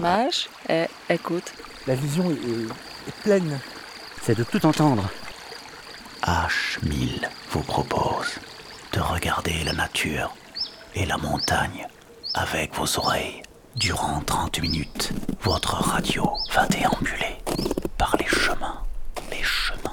Mage et écoute. La vision est, est- est pleine. C'est de tout entendre. H1000 vous propose de regarder la nature et la montagne avec vos oreilles. Durant 30 minutes, votre radio va déambuler par les chemins, les chemins.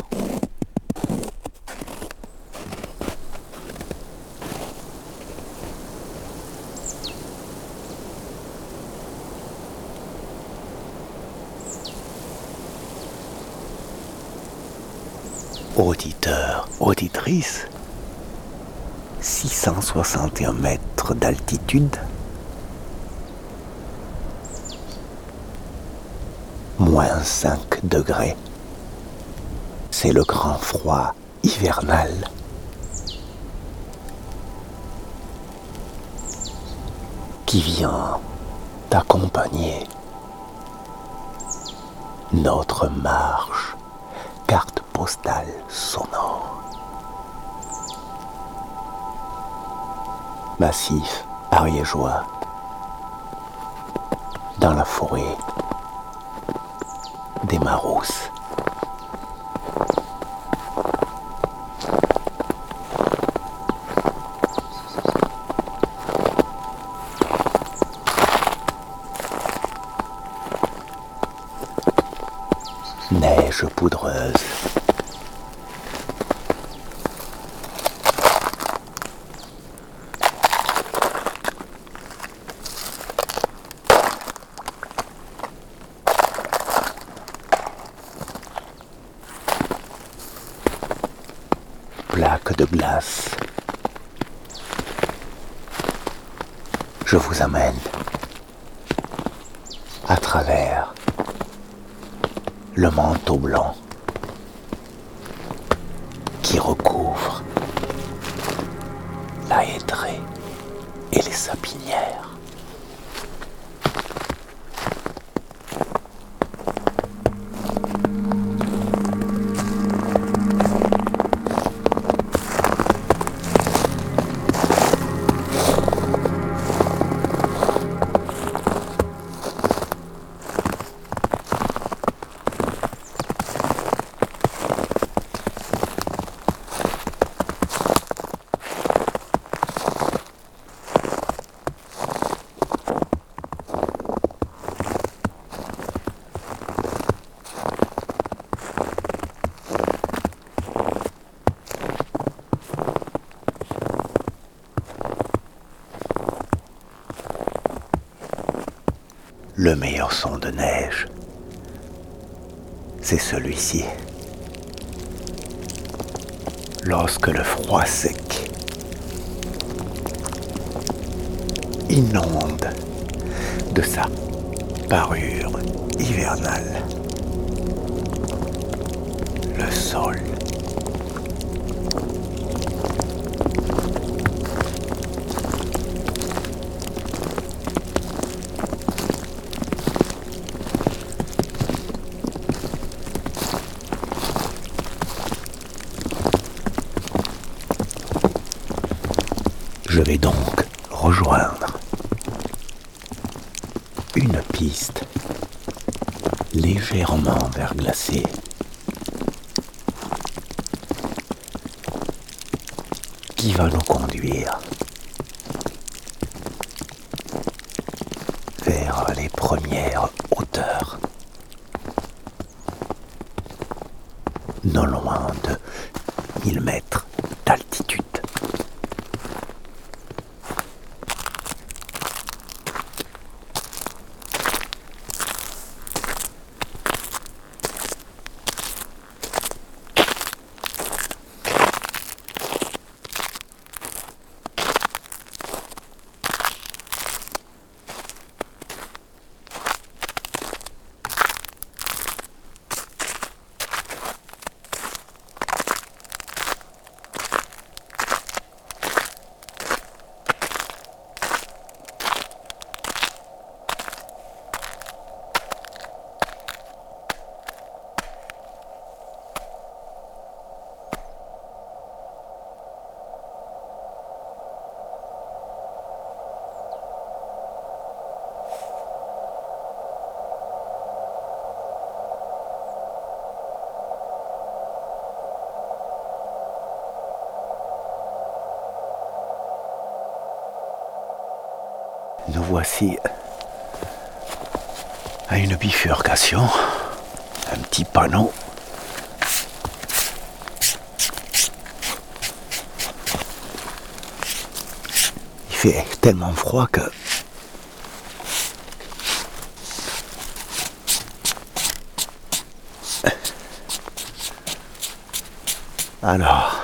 Auditeurs, auditrices, 661 mètres d'altitude, moins 5 degrés. C'est le grand froid hivernal. qui vient d'accompagner notre marche sonore. Massif ariégeois, dans la forêt des Marousses. De glace. Je vous amène à travers le manteau blanc qui recouvre la hêtraie et les sapinières. Le meilleur son de neige, c'est celui-ci. Lorsque le froid sec inonde de sa parure hivernale le sol. Une piste légèrement verglacée. qui va nous conduire vers les premières hauteurs, Nous voici à une bifurcation, un petit panneau. Il fait tellement froid que Alors,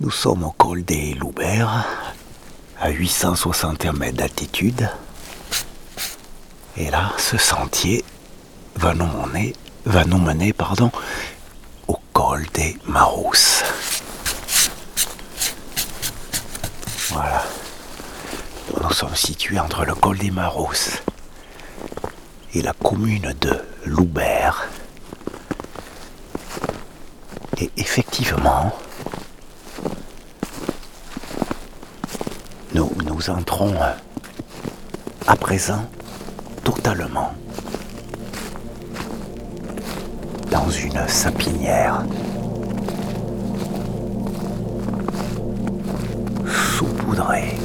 nous sommes au col des Louberts, à 861 mètres d'altitude. Et là, ce sentier va nous mener, va nous mener pardon, au col des Marousses. Voilà. Nous sommes situés entre le col des Marousses et la commune de Loubert. Et effectivement, nous, entrons euh, à présent totalement dans une sapinière saupoudrée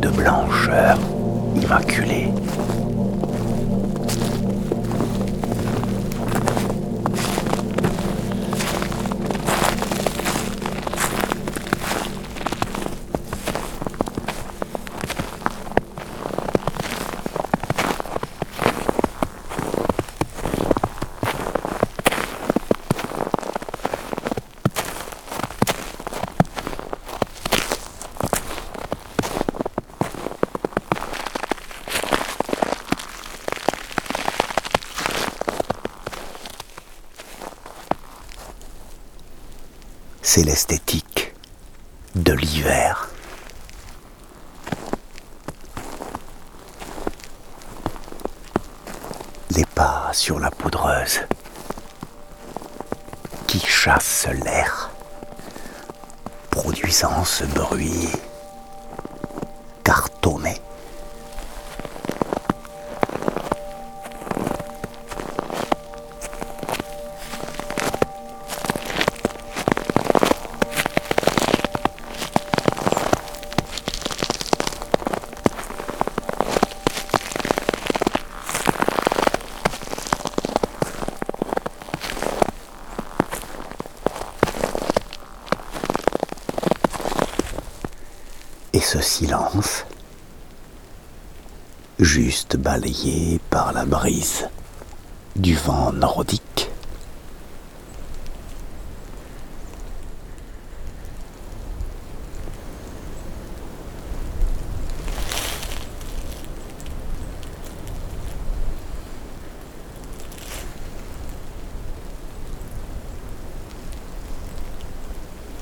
de blancheur immaculée. L'esthétique de l'hiver. Les pas sur la poudreuse qui chassent l'air, produisant ce bruit ce silence, juste balayé par la brise du vent nordique,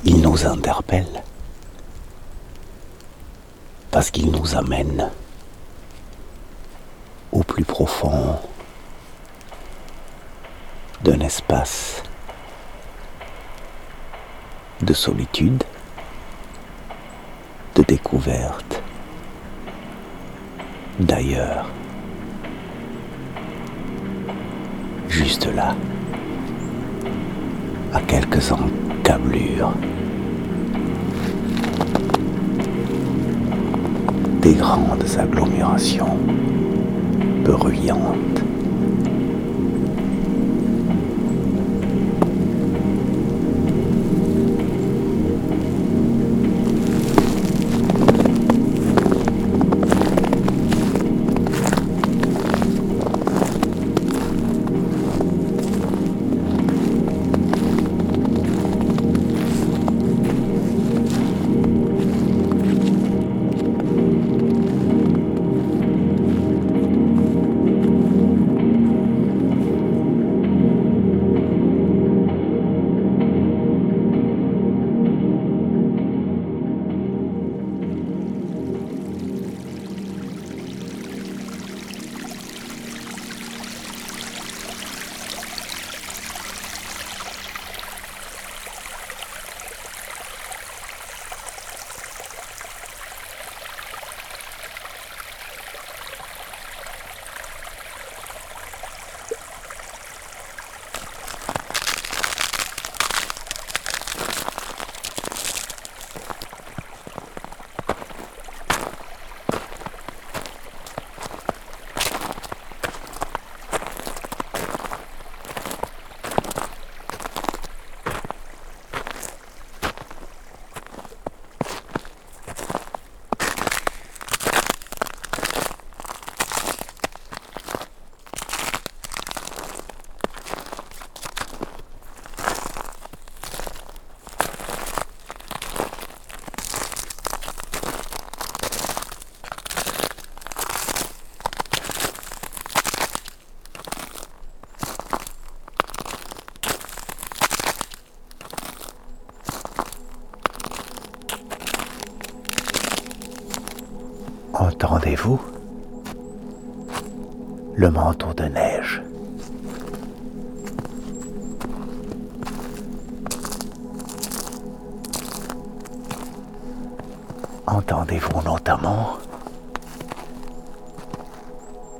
il nous interpelle parce qu'il nous amène au plus profond d'un espace de solitude, de découverte, d'ailleurs, juste là, à quelques encablures des grandes agglomérations bruyantes. Le manteau de neige. Entendez-vous notamment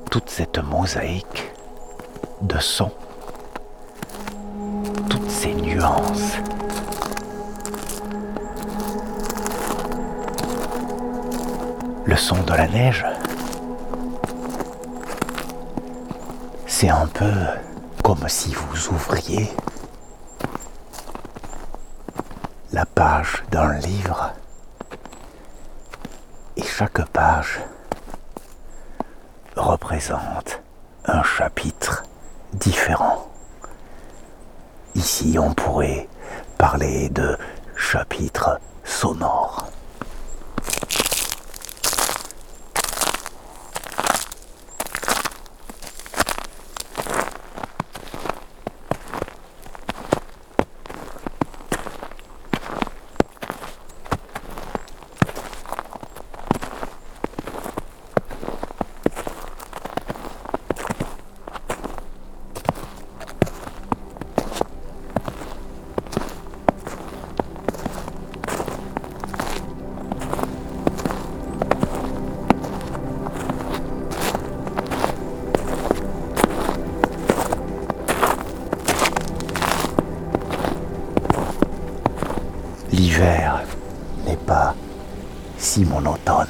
toute cette mosaïque de sons, toutes ces nuances. Le son de la neige, c'est un peu comme si vous ouvriez la page d'un livre et chaque page représente un chapitre différent. Ici, on pourrait parler de chapitre sonore. L'hiver n'est pas si monotone.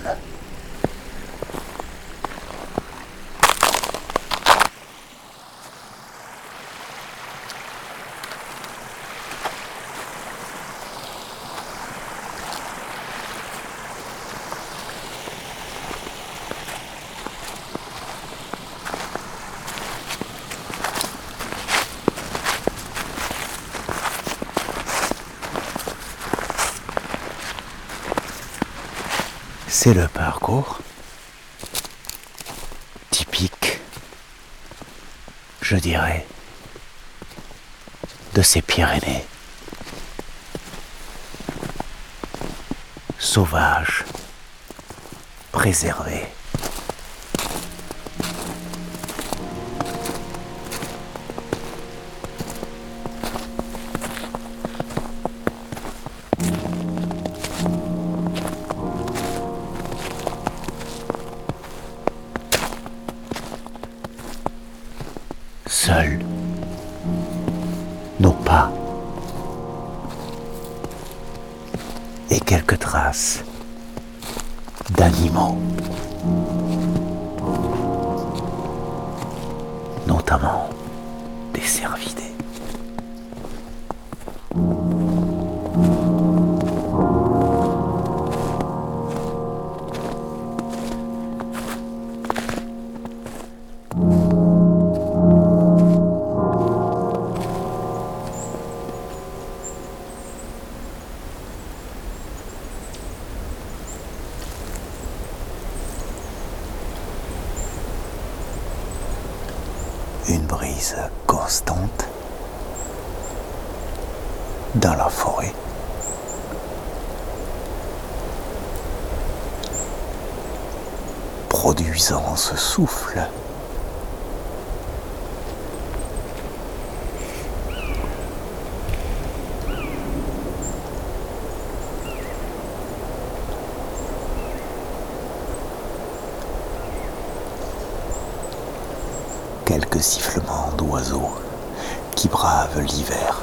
C'est le parcours typique, je dirais, de ces Pyrénées. Sauvages, préservées. Des cervidés. Quelques sifflements d'oiseaux qui bravent l'hiver.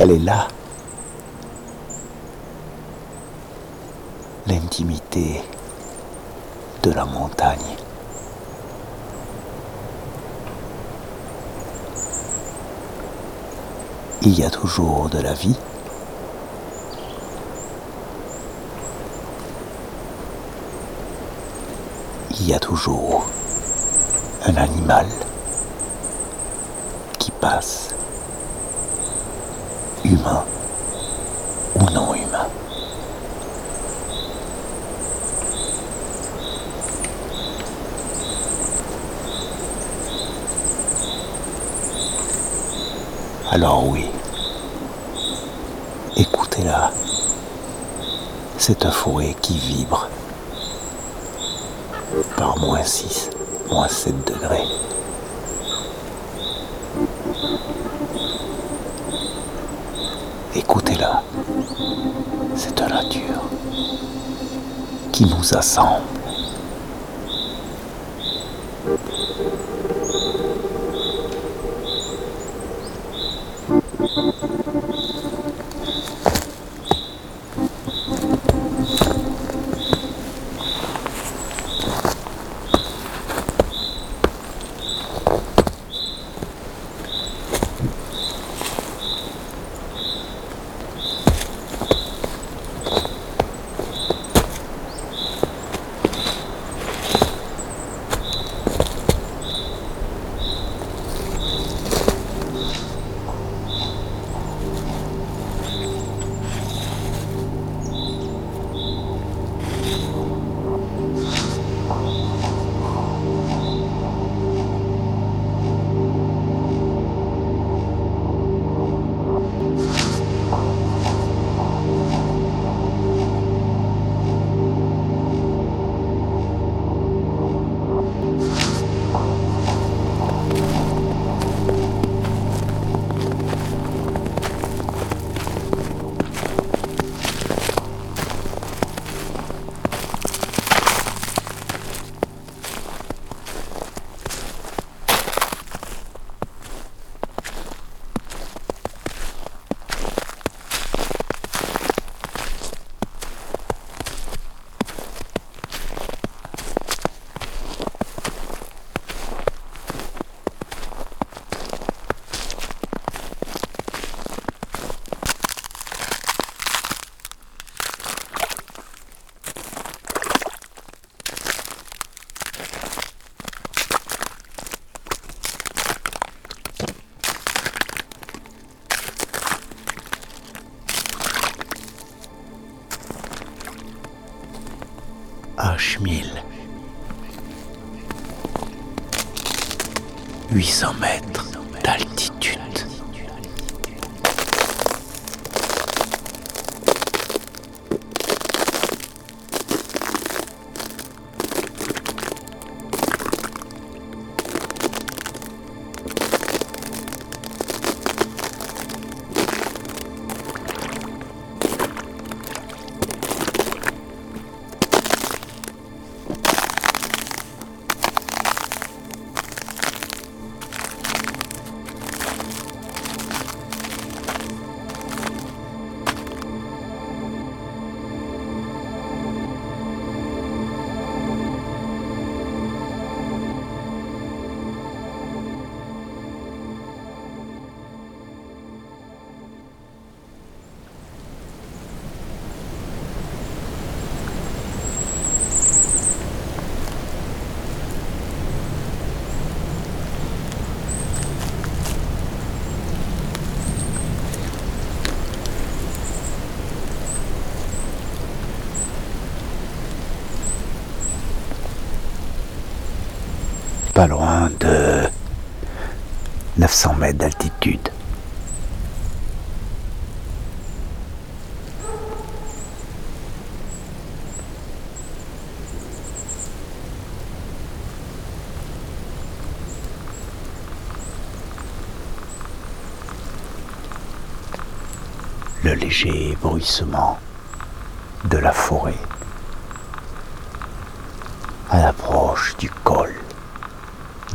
Elle est là. L'intimité de la montagne. Il y a toujours de la vie. Il y a toujours un animal qui passe, humain ou non humain. Alors oui, écoutez-la. C'est un forêt qui vibre par moins 6, moins 7 degrés. Écoutez-la. C'est une nature qui nous assemble. H1000. 800 mètres Pas loin de 900 mètres d'altitude. Le léger bruissement de la forêt à l'approche du col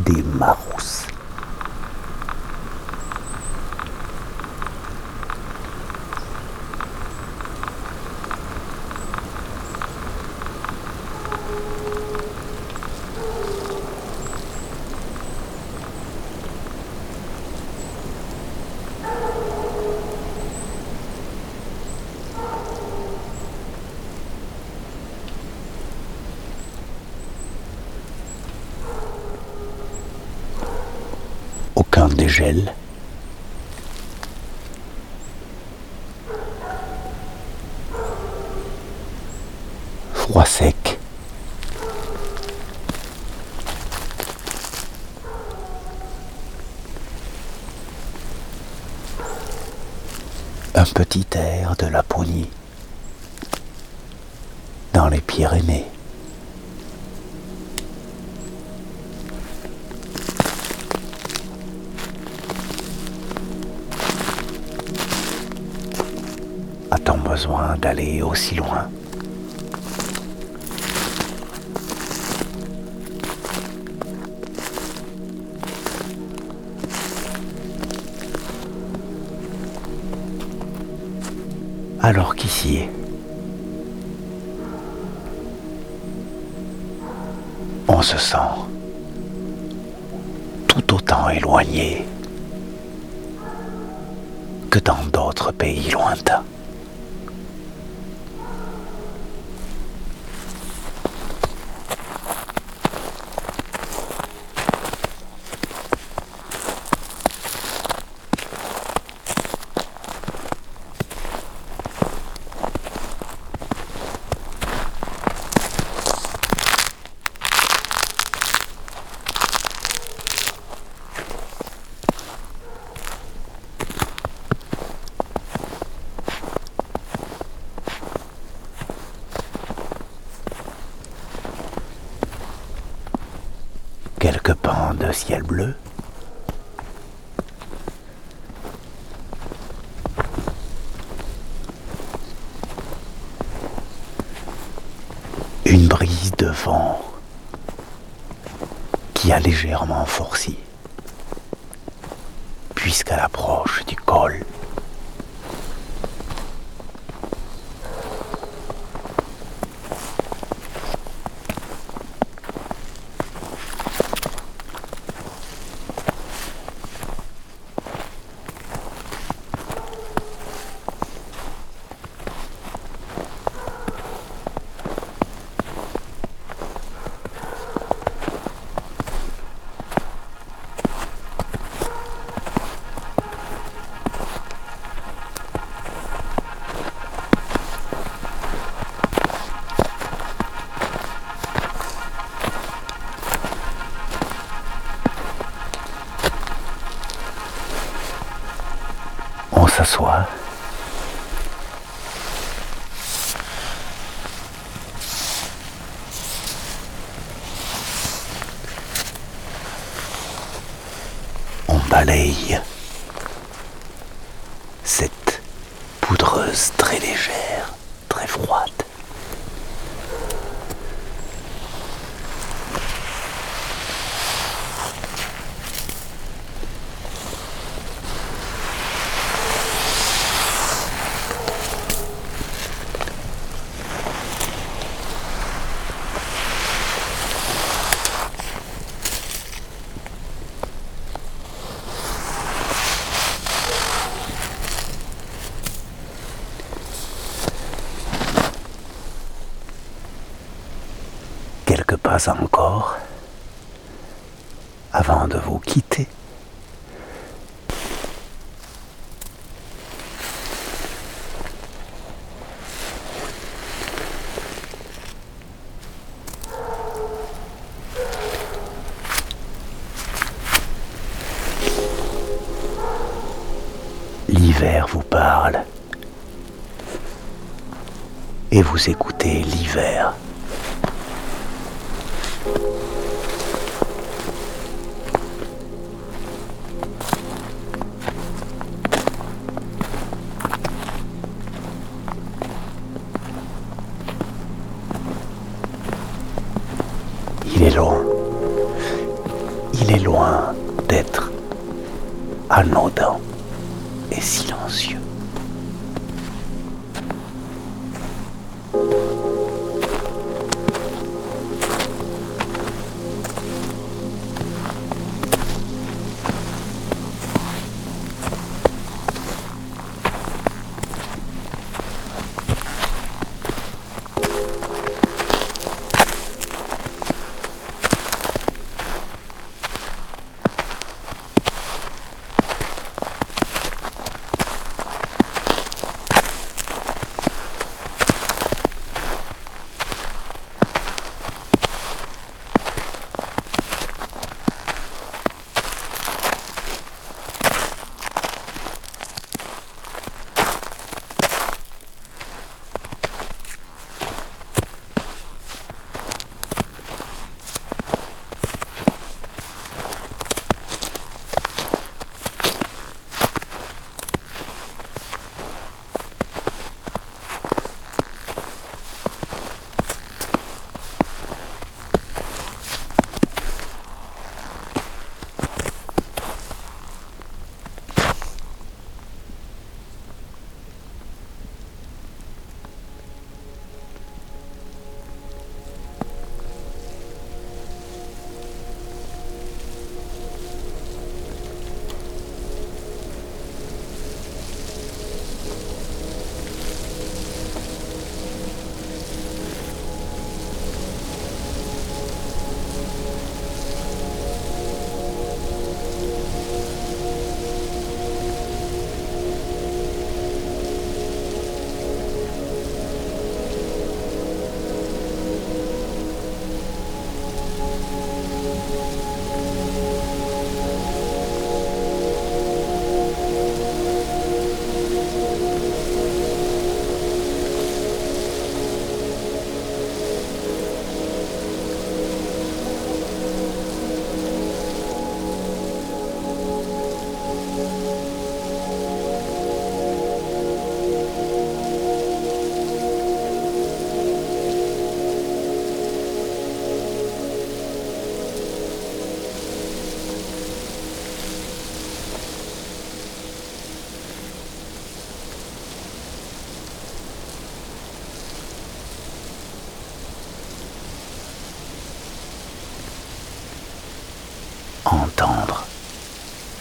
des Marousses. Froid sec. Un petit air de Laponie dans les Pyrénées. D'aller aussi loin Alors qu'ici, on se sent tout autant éloigné que dans d'autres pays lointains. Quelques pans de ciel bleu. Une brise de vent qui a légèrement forci, puisqu'à l'approche du col, on encore avant de vous quitter. Il est loin. D'être anodin et silencieux.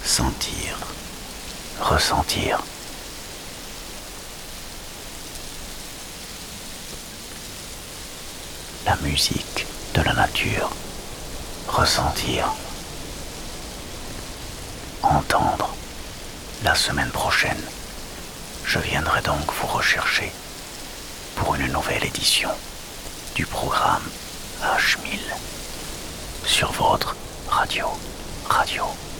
Sentir, ressentir. La musique de la nature, ressentir, entendre. La semaine prochaine, je viendrai donc vous rechercher pour une nouvelle édition du programme H1000 sur votre radio, radio